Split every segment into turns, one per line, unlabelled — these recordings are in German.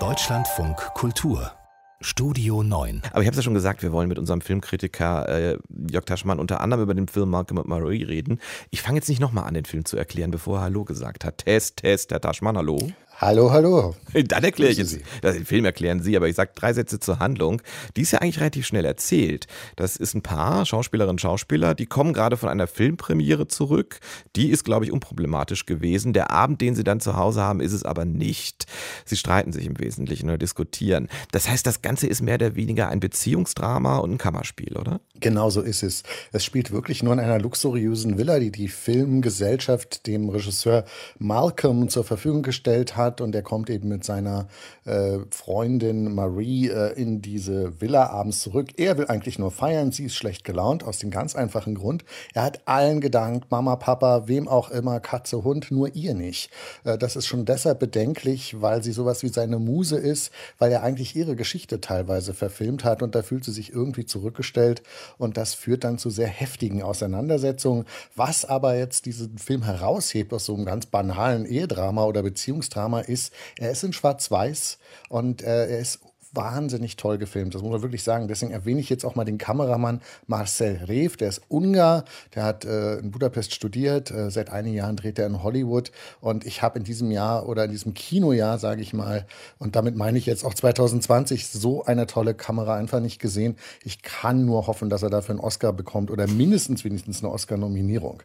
Deutschlandfunk Kultur Studio 9.
Aber ich habe es ja schon gesagt, wir wollen mit unserem Filmkritiker äh, Jörg Taschmann unter anderem über den Film Malcolm und Marie reden. Ich fange jetzt nicht nochmal an, den Film zu erklären, bevor er Hallo gesagt hat. Test, Test, Herr Taschmann, hallo.
Hallo, hallo.
Dann erkläre ich jetzt, den Film erklären Sie, aber ich sage drei Sätze zur Handlung. Die ist ja eigentlich relativ schnell erzählt. Das ist ein Paar, Schauspielerinnen und Schauspieler, die kommen gerade von einer Filmpremiere zurück. Die ist, glaube ich, unproblematisch gewesen. Der Abend, den sie dann zu Hause haben, ist es aber nicht. Sie streiten sich im Wesentlichen oder diskutieren. Das heißt, das Ganze ist mehr oder weniger ein Beziehungsdrama und ein Kammerspiel, oder?
Genau so ist es. Es spielt wirklich nur in einer luxuriösen Villa, die die Filmgesellschaft dem Regisseur Malcolm zur Verfügung gestellt hat hat und er kommt eben mit seiner äh, Freundin Marie äh, in diese Villa abends zurück. Er will eigentlich nur feiern, sie ist schlecht gelaunt aus dem ganz einfachen Grund. Er hat allen gedankt, Mama, Papa, wem auch immer, Katze, Hund, nur ihr nicht. Äh, das ist schon deshalb bedenklich, weil sie sowas wie seine Muse ist, weil er eigentlich ihre Geschichte teilweise verfilmt hat und da fühlt sie sich irgendwie zurückgestellt und das führt dann zu sehr heftigen Auseinandersetzungen. Was aber jetzt diesen Film heraushebt aus so einem ganz banalen Ehedrama oder Beziehungsdrama, Drama ist, er ist in Schwarz-Weiß und äh, er ist wahnsinnig toll gefilmt. Das muss man wirklich sagen. Deswegen erwähne ich jetzt auch mal den Kameramann Marcel Rev. Der ist Ungar. Der hat äh, in Budapest studiert. Äh, seit einigen Jahren dreht er in Hollywood. Und ich habe in diesem Jahr oder in diesem Kinojahr, sage ich mal, und damit meine ich jetzt auch 2020, so eine tolle Kamera einfach nicht gesehen. Ich kann nur hoffen, dass er dafür einen Oscar bekommt oder mindestens wenigstens eine Oscar-Nominierung.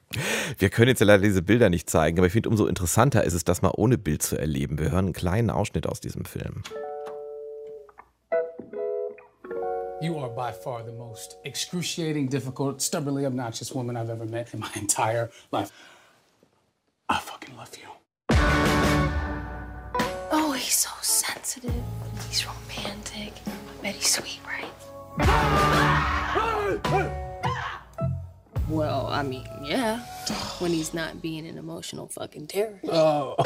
Wir können jetzt leider diese Bilder nicht zeigen, aber ich finde, umso interessanter ist es, das mal ohne Bild zu erleben. Wir hören einen kleinen Ausschnitt aus diesem Film.
You are by far the most excruciating, difficult, stubbornly obnoxious woman I've ever met in my entire life. I fucking love you.
Oh, he's so sensitive. He's romantic. I bet he's sweet, right? Well, I mean, yeah. When he's not being an emotional fucking terrorist.
Oh.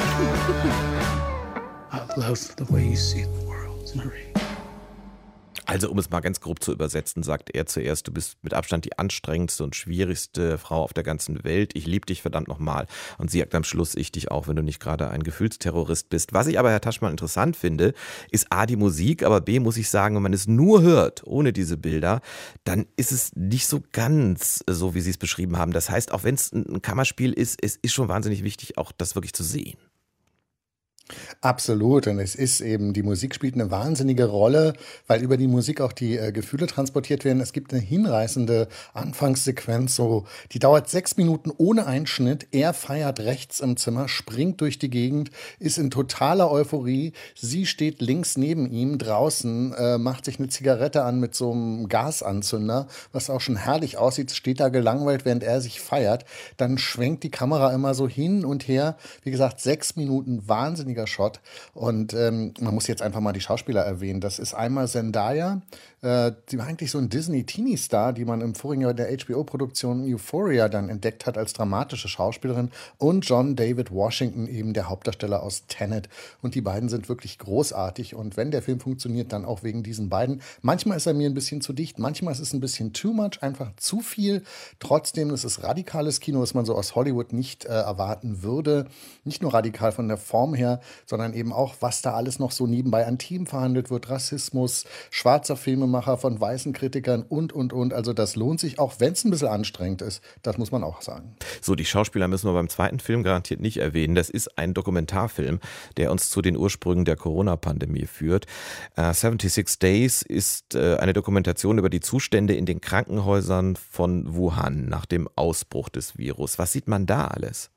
I love the way you see the world, Marie.
Also, um es mal ganz grob zu übersetzen, sagt er zuerst, du bist mit Abstand die anstrengendste und schwierigste Frau auf der ganzen Welt. Ich liebe dich verdammt nochmal. Und sie sagt am Schluss, ich dich auch, wenn du nicht gerade ein Gefühlsterrorist bist. Was ich aber, Herr Taschmann, interessant finde, ist A, die Musik, aber B, muss ich sagen, wenn man es nur hört, ohne diese Bilder, dann ist es nicht so ganz so, wie Sie es beschrieben haben. Das heißt, auch wenn es ein Kammerspiel ist, es ist schon wahnsinnig wichtig, auch das wirklich zu sehen.
Absolut. Und es ist eben, die Musik spielt eine wahnsinnige Rolle, weil über die Musik auch die äh, Gefühle transportiert werden. Es gibt eine hinreißende Anfangssequenz, so, die dauert sechs Minuten ohne Einschnitt. Er feiert rechts im Zimmer, springt durch die Gegend, ist in totaler Euphorie. Sie steht links neben ihm draußen, äh, macht sich eine Zigarette an mit so einem Gasanzünder, was auch schon herrlich aussieht, steht da gelangweilt, während er sich feiert. Dann schwenkt die Kamera immer so hin und her. Wie gesagt, sechs Minuten wahnsinniger Shot. Und ähm, man muss jetzt einfach mal die Schauspieler erwähnen. Das ist einmal Zendaya, äh, die war eigentlich so ein Disney-Teenie-Star, die man im vorigen Jahr der HBO-Produktion Euphoria dann entdeckt hat als dramatische Schauspielerin. Und John David Washington, eben der Hauptdarsteller aus Tenet. Und die beiden sind wirklich großartig. Und wenn der Film funktioniert, dann auch wegen diesen beiden. Manchmal ist er mir ein bisschen zu dicht, manchmal ist es ein bisschen too much, einfach zu viel. Trotzdem ist es radikales Kino, was man so aus Hollywood nicht äh, erwarten würde. Nicht nur radikal von der Form her, sondern eben auch, was da alles noch so nebenbei an Team verhandelt wird. Rassismus, schwarzer Filmemacher von weißen Kritikern und, und, und. Also das lohnt sich, auch wenn es ein bisschen anstrengend ist. Das muss man auch sagen.
So, die Schauspieler müssen wir beim zweiten Film garantiert nicht erwähnen. Das ist ein Dokumentarfilm, der uns zu den Ursprüngen der Corona-Pandemie führt. Uh, 76 Days ist uh, eine Dokumentation über die Zustände in den Krankenhäusern von Wuhan nach dem Ausbruch des Virus. Was sieht man da alles?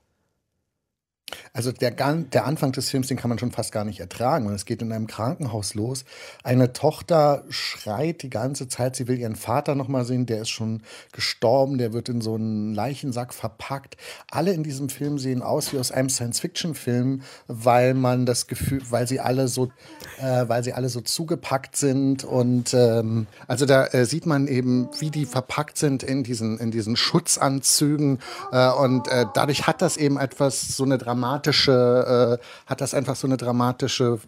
Also der, der Anfang des Films, den kann man schon fast gar nicht ertragen. Und es geht in einem Krankenhaus los. Eine Tochter schreit die ganze Zeit, sie will ihren Vater noch mal sehen. Der ist schon gestorben, der wird in so einen Leichensack verpackt. Alle in diesem Film sehen aus wie aus einem Science-Fiction-Film, weil man das Gefühl, weil sie alle so, äh, weil sie alle so zugepackt sind. Und ähm, also da äh, sieht man eben, wie die verpackt sind in diesen, in diesen Schutzanzügen. Äh, und äh, dadurch hat das eben etwas so eine dramatische dramatische, äh, hat das einfach so eine dramatische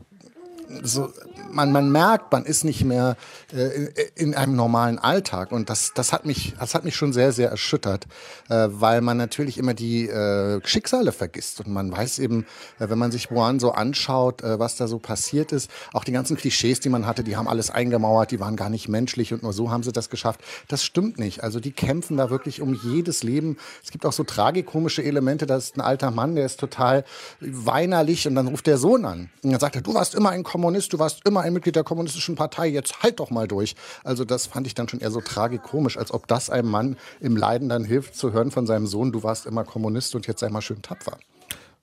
so, man, man merkt, man ist nicht mehr äh, in einem normalen Alltag. Und das, das, hat mich, das hat mich schon sehr, sehr erschüttert, äh, weil man natürlich immer die äh, Schicksale vergisst. Und man weiß eben, äh, wenn man sich Wuhan so anschaut, äh, was da so passiert ist, auch die ganzen Klischees, die man hatte, die haben alles eingemauert, die waren gar nicht menschlich und nur so haben sie das geschafft. Das stimmt nicht. Also die kämpfen da wirklich um jedes Leben. Es gibt auch so tragikomische Elemente. Da ist ein alter Mann, der ist total weinerlich und dann ruft der Sohn an. Und dann sagt er, du warst immer ein Kommunist, du warst immer ein Mitglied der kommunistischen Partei, jetzt halt doch mal durch. Also das fand ich dann schon eher so tragikomisch, als ob das einem Mann im Leiden dann hilft zu hören von seinem Sohn, du warst immer Kommunist und jetzt sei mal schön tapfer.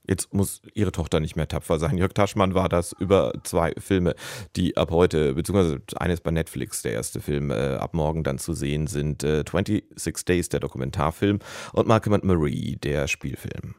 Jetzt muss ihre Tochter nicht mehr tapfer sein. Jörg Taschmann war das über zwei Filme, die ab heute, beziehungsweise eines bei Netflix, der erste Film, äh, ab morgen dann zu sehen sind. Äh, 26 Days, der Dokumentarfilm, und Malcolm and Marie, der Spielfilm.